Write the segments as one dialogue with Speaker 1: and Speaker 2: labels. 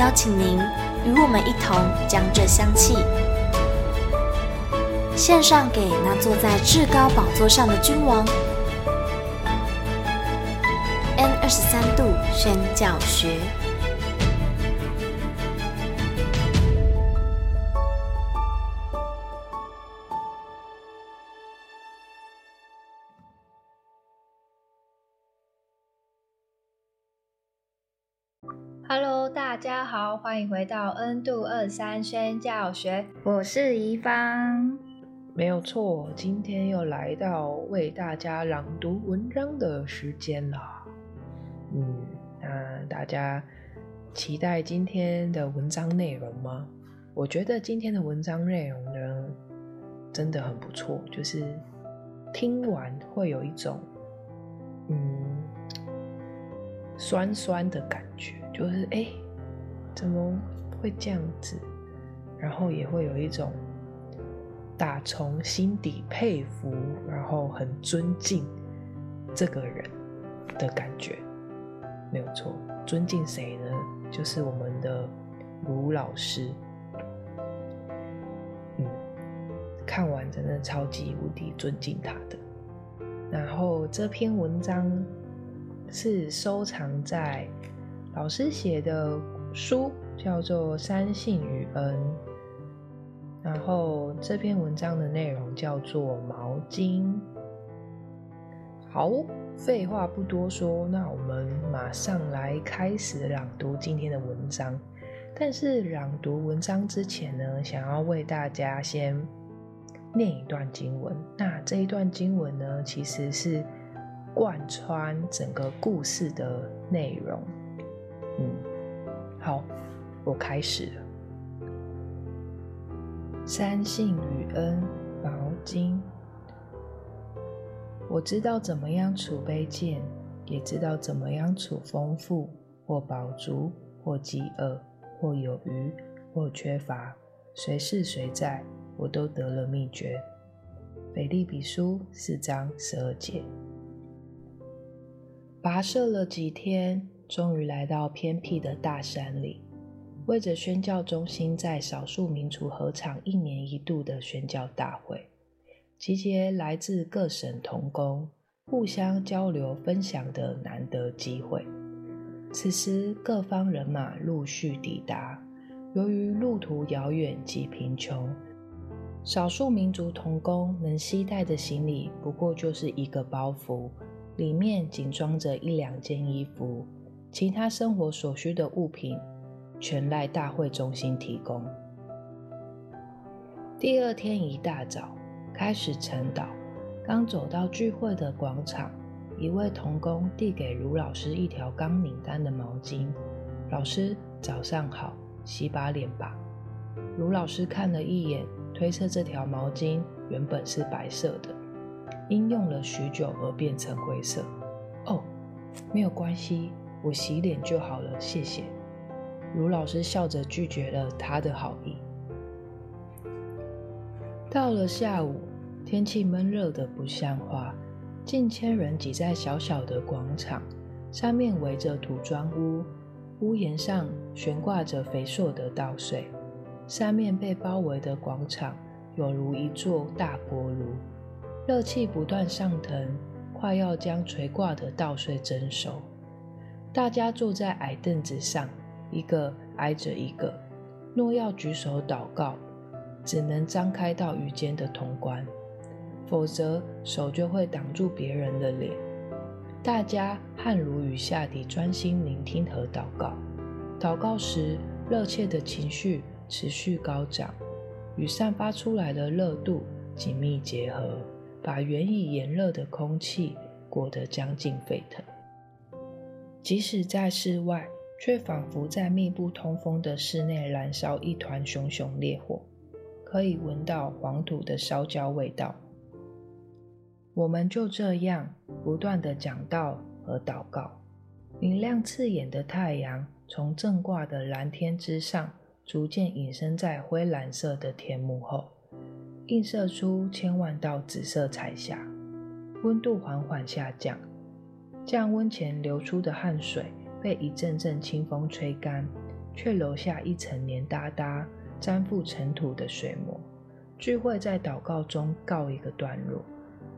Speaker 1: 邀请您与我们一同将这香气献上给那坐在至高宝座上的君王。N 二十三度宣教学。
Speaker 2: Hello，大家好，欢迎回到 N 度二三宣教学，我是怡芳。
Speaker 3: 没有错，今天又来到为大家朗读文章的时间了。嗯，那大家期待今天的文章内容吗？我觉得今天的文章内容呢，真的很不错，就是听完会有一种嗯酸酸的感觉。就是哎，怎么会这样子？然后也会有一种打从心底佩服，然后很尊敬这个人的感觉，没有错。尊敬谁呢？就是我们的卢老师。嗯，看完真的超级无敌尊敬他的。然后这篇文章是收藏在。老师写的书叫做《三性与恩》，然后这篇文章的内容叫做《毛巾》。好，废话不多说，那我们马上来开始朗读今天的文章。但是朗读文章之前呢，想要为大家先念一段经文。那这一段经文呢，其实是贯穿整个故事的内容。嗯，好，我开始了。三性与恩，毛巾。我知道怎么样储卑贱，也知道怎么样储丰富，或饱足，或饥饿，或有余，或缺乏，随事随在，我都得了秘诀。腓立比书四章十二节。跋涉了几天。终于来到偏僻的大山里，为着宣教中心在少数民族合场一年一度的宣教大会，集结来自各省同工，互相交流分享的难得机会。此时各方人马陆续抵达，由于路途遥远及贫穷，少数民族同工能携带的行李不过就是一个包袱，里面仅装着一两件衣服。其他生活所需的物品，全赖大会中心提供。第二天一大早开始晨祷，刚走到聚会的广场，一位童工递给卢老师一条刚拧干的毛巾。老师早上好，洗把脸吧。卢老师看了一眼，推测这条毛巾原本是白色的，因用了许久而变成灰色。哦，没有关系。我洗脸就好了，谢谢。卢老师笑着拒绝了他的好意。到了下午，天气闷热得不像话，近千人挤在小小的广场，上面围着土砖屋，屋檐上悬挂着肥硕的稻穗，三面被包围的广场有如一座大锅炉，热气不断上腾，快要将垂挂的稻穗蒸熟。大家坐在矮凳子上，一个挨着一个。若要举手祷告，只能张开到与肩的同关，否则手就会挡住别人的脸。大家汗如雨下地专心聆听和祷告。祷告时，热切的情绪持续高涨，与散发出来的热度紧密结合，把原已炎热的空气裹得将近沸腾。即使在室外，却仿佛在密不通风的室内燃烧一团熊熊烈火，可以闻到黄土的烧焦味道。我们就这样不断地讲道和祷告。明亮刺眼的太阳从正挂的蓝天之上，逐渐隐身在灰蓝色的天幕后，映射出千万道紫色彩霞。温度缓缓下降，降温前流出的汗水被一阵阵清风吹干，却留下一层黏哒哒、沾附尘土的水膜。聚会在祷告中告一个段落，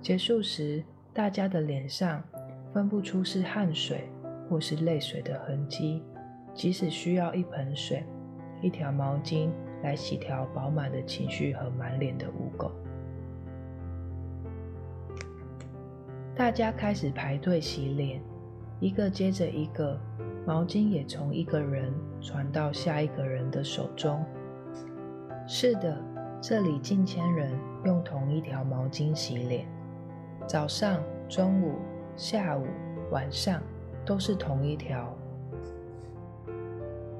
Speaker 3: 结束时，大家的脸上分不出是汗水或是泪水的痕迹，即使需要一盆水。一条毛巾来洗条饱满的情绪和满脸的污垢。大家开始排队洗脸，一个接着一个，毛巾也从一个人传到下一个人的手中。是的，这里近千人用同一条毛巾洗脸，早上、中午、下午、晚上都是同一条。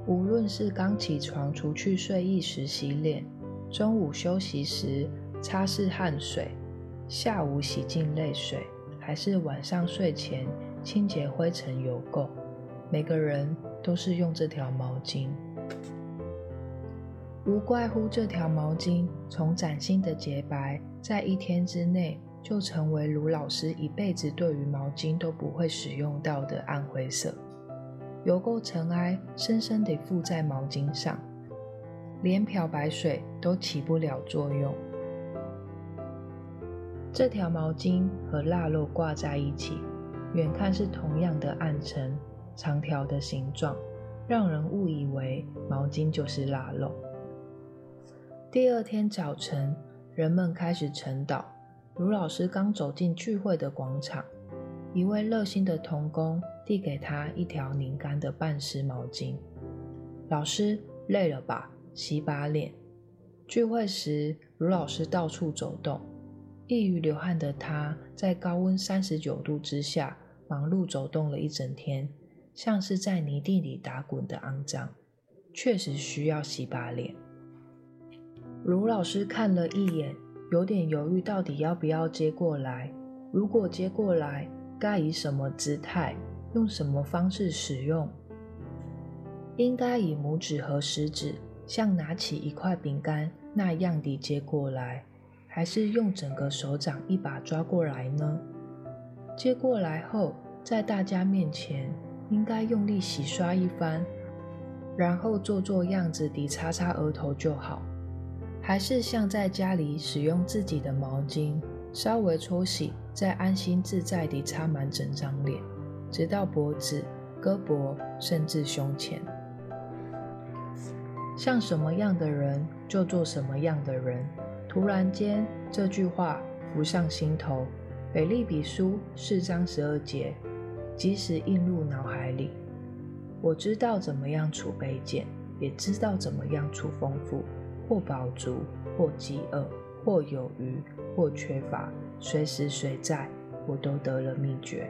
Speaker 3: 无论是刚起床除去睡意时洗脸，中午休息时擦拭汗水，下午洗净泪水，还是晚上睡前清洁灰尘油垢，每个人都是用这条毛巾。无怪乎这条毛巾从崭新的洁白，在一天之内就成为卢老师一辈子对于毛巾都不会使用到的暗灰色。油垢尘埃深深地附在毛巾上，连漂白水都起不了作用。这条毛巾和腊肉挂在一起，远看是同样的暗沉、长条的形状，让人误以为毛巾就是腊肉。第二天早晨，人们开始晨祷。卢老师刚走进聚会的广场。一位热心的同工递给他一条拧干的半湿毛巾。老师累了吧？洗把脸。聚会时，卢老师到处走动，易于流汗的他，在高温三十九度之下忙碌走动了一整天，像是在泥地里打滚的肮脏，确实需要洗把脸。卢老师看了一眼，有点犹豫，到底要不要接过来？如果接过来，该以什么姿态，用什么方式使用？应该以拇指和食指像拿起一块饼干那样地接过来，还是用整个手掌一把抓过来呢？接过来后，在大家面前应该用力洗刷一番，然后做做样子地擦擦额头就好，还是像在家里使用自己的毛巾？稍微搓洗，再安心自在地擦满整张脸，直到脖子、胳膊，甚至胸前。像什么样的人就做什么样的人。突然间，这句话浮上心头。腓立比书四章十二节，即时映入脑海里。我知道怎么样处卑贱，也知道怎么样储丰富，或饱足，或饥饿。或有余，或缺乏，随时随在，我都得了秘诀。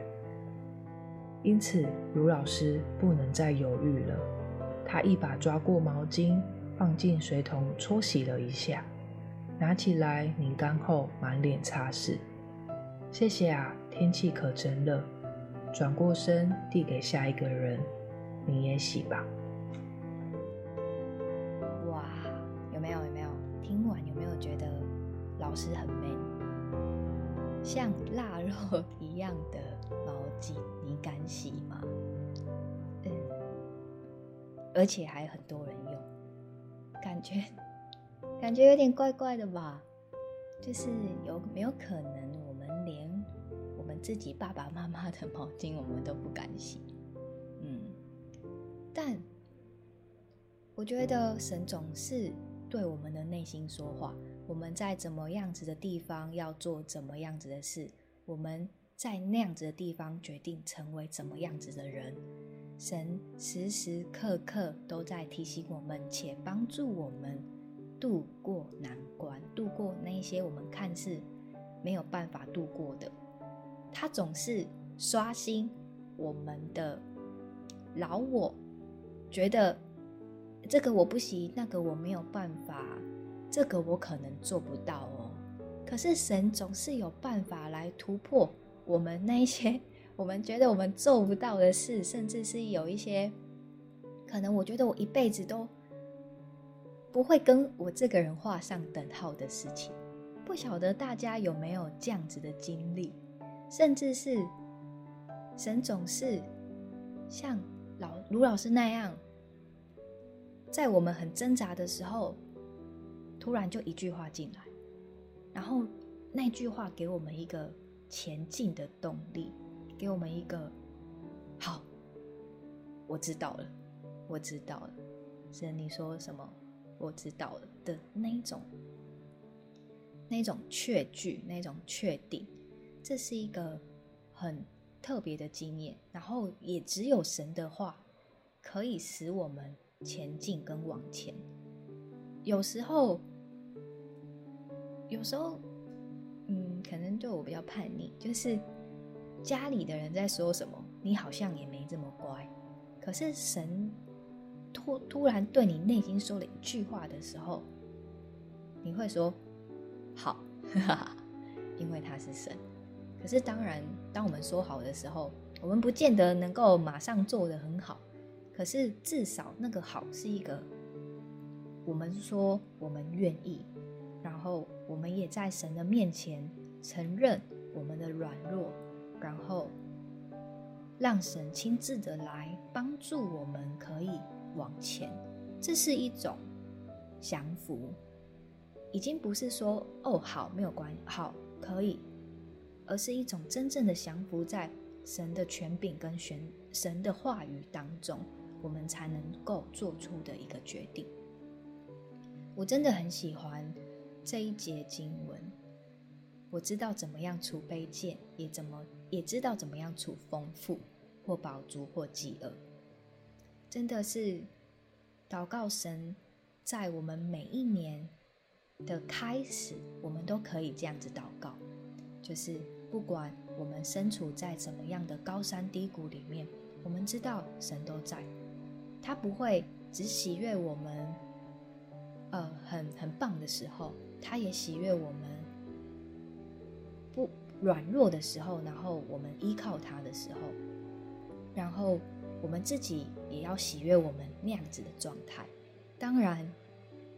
Speaker 3: 因此，卢老师不能再犹豫了。他一把抓过毛巾，放进水桶搓洗了一下，拿起来拧干后满脸擦拭。谢谢啊，天气可真热。转过身递给下一个人，你也洗吧。
Speaker 2: 老师很 man，像腊肉 一样的毛巾，你敢洗吗？嗯，而且还很多人用，感觉 感觉有点怪怪的吧？就是有没有可能，我们连我们自己爸爸妈妈的毛巾，我们都不敢洗？嗯，但我觉得神总是对我们的内心说话。我们在怎么样子的地方要做怎么样子的事，我们在那样子的地方决定成为怎么样子的人。神时时刻刻都在提醒我们，且帮助我们度过难关，度过那些我们看似没有办法度过的。它总是刷新我们的老我，觉得这个我不行，那个我没有办法，这个我可能做不到哦。可是神总是有办法来突破我们那些 我们觉得我们做不到的事，甚至是有一些可能我觉得我一辈子都不会跟我这个人画上等号的事情。不晓得大家有没有这样子的经历？甚至是神总是像老卢老师那样，在我们很挣扎的时候，突然就一句话进来，然后那句话给我们一个前进的动力，给我们一个好，我知道了，我知道了，神你说什么，我知道了的那种，那种确据，那种确定。这是一个很特别的经验，然后也只有神的话可以使我们前进跟往前。有时候，有时候，嗯，可能对我比较叛逆，就是家里的人在说什么，你好像也没这么乖。可是神突突然对你内心说了一句话的时候，你会说好，哈哈，因为他是神。可是，当然，当我们说好的时候，我们不见得能够马上做得很好。可是，至少那个好是一个，我们说我们愿意，然后我们也在神的面前承认我们的软弱，然后让神亲自的来帮助我们，可以往前。这是一种降服，已经不是说哦，好，没有关，好，可以。而是一种真正的降服在神的权柄跟神神的话语当中，我们才能够做出的一个决定。我真的很喜欢这一节经文。我知道怎么样处卑贱，也怎么也知道怎么样处丰富，或饱足，或饥饿。真的是祷告神，在我们每一年的开始，我们都可以这样子祷告，就是。不管我们身处在怎么样的高山低谷里面，我们知道神都在，他不会只喜悦我们，很很棒的时候，他也喜悦我们不软弱的时候，然后我们依靠他的时候，然后我们自己也要喜悦我们那样子的状态。当然，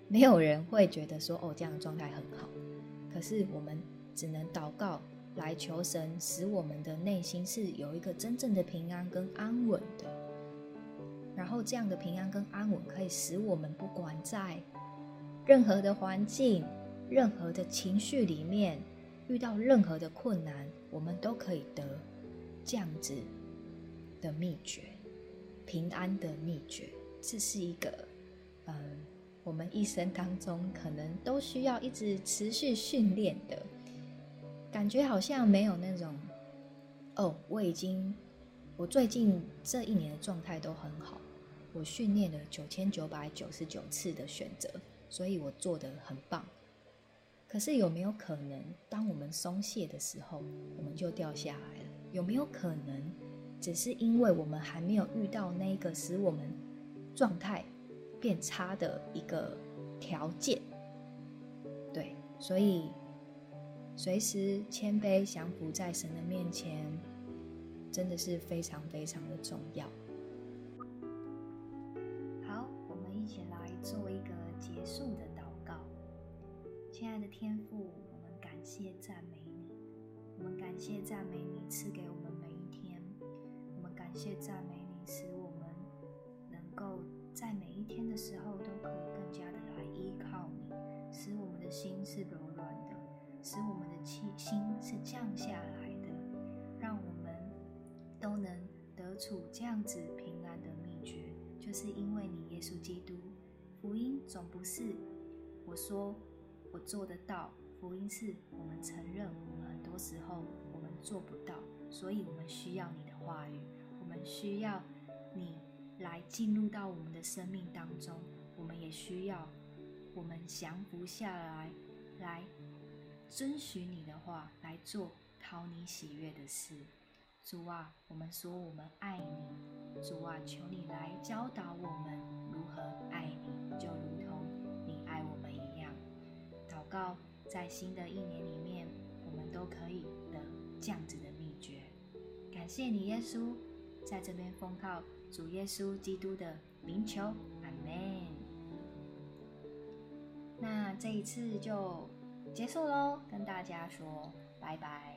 Speaker 2: 没有人会觉得说哦，这样的状态很好，可是我们只能祷告。来求神使我们的内心是有一个真正的平安跟安稳的，然后这样的平安跟安稳可以使我们不管在任何的环境、任何的情绪里面遇到任何的困难，我们都可以得这样子的秘诀，平安的秘诀。这是一个，嗯，我们一生当中可能都需要一直持续训练的。感觉好像没有那种，哦，我已经，我最近这一年的状态都很好，我训练了九千九百九十九次的选择，所以我做得很棒。可是有没有可能，当我们松懈的时候，我们就掉下来了？有没有可能，只是因为我们还没有遇到那个使我们状态变差的一个条件？对，所以。随时谦卑降服在神的面前，真的是非常非常的重要。好，我们一起来做一个结束的祷告。亲爱的天父，我们感谢赞美你，我们感谢赞美你赐给我们每一天，我们感谢赞美你，使我们能够在每一天的时候都可以更加的来依靠你，使我们的心是柔软的。使我们的气心是降下来的，让我们都能得处这样子平安的秘诀，就是因为你耶稣基督。福音总不是我说我做得到，福音是我们承认我们很多时候我们做不到，所以我们需要你的话语，我们需要你来进入到我们的生命当中，我们也需要我们降服下来来。遵循你的话来做讨你喜悦的事。主啊，我们说我们爱你。主啊，求你来教导我们告，在新的一年里面，我们都可以得这样子的秘诀。感谢你，耶稣，在这边奉告主耶稣基督的名求，阿门。那这一次就结束喽，跟大家说拜拜。